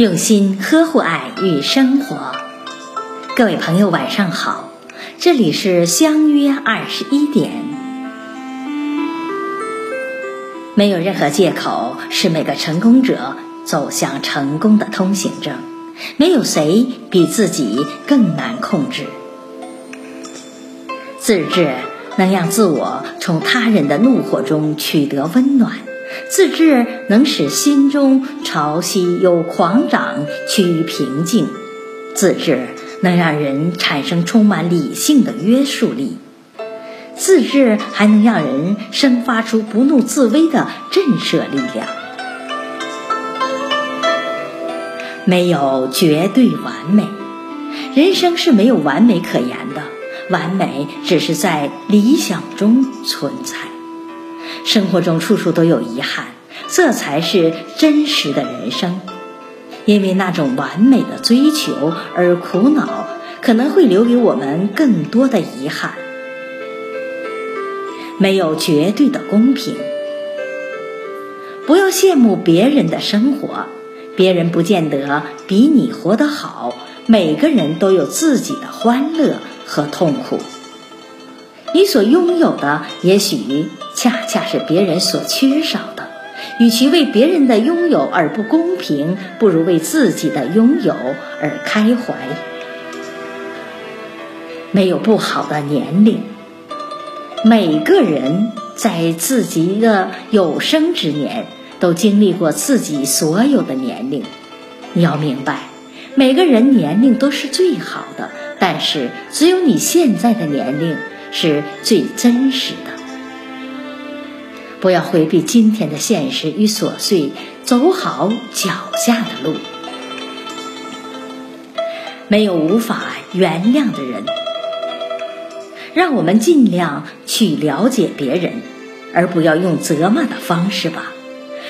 用心呵护爱与生活，各位朋友晚上好，这里是相约二十一点。没有任何借口是每个成功者走向成功的通行证，没有谁比自己更难控制。自制能让自我从他人的怒火中取得温暖。自制能使心中潮汐由狂涨趋于平静，自制能让人产生充满理性的约束力，自制还能让人生发出不怒自威的震慑力量。没有绝对完美，人生是没有完美可言的，完美只是在理想中存在。生活中处处都有遗憾，这才是真实的人生。因为那种完美的追求而苦恼，可能会留给我们更多的遗憾。没有绝对的公平，不要羡慕别人的生活，别人不见得比你活得好。每个人都有自己的欢乐和痛苦。你所拥有的，也许恰恰是别人所缺少的。与其为别人的拥有而不公平，不如为自己的拥有而开怀。没有不好的年龄，每个人在自己的有生之年都经历过自己所有的年龄。你要明白，每个人年龄都是最好的，但是只有你现在的年龄。是最真实的。不要回避今天的现实与琐碎，走好脚下的路。没有无法原谅的人，让我们尽量去了解别人，而不要用责骂的方式吧。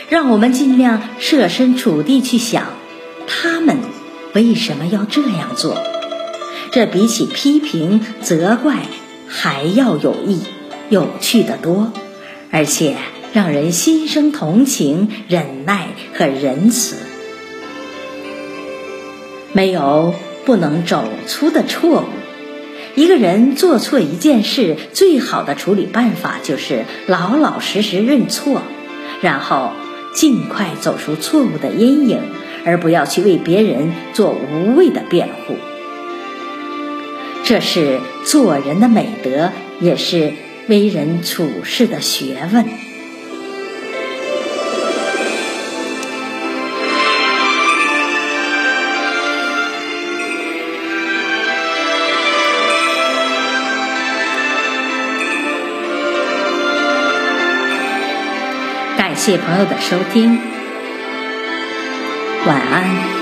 让我们尽量设身处地去想，他们为什么要这样做？这比起批评、责怪。还要有益、有趣的多，而且让人心生同情、忍耐和仁慈。没有不能走出的错误。一个人做错一件事，最好的处理办法就是老老实实认错，然后尽快走出错误的阴影，而不要去为别人做无谓的辩护。这是做人的美德，也是为人处事的学问。感谢朋友的收听，晚安。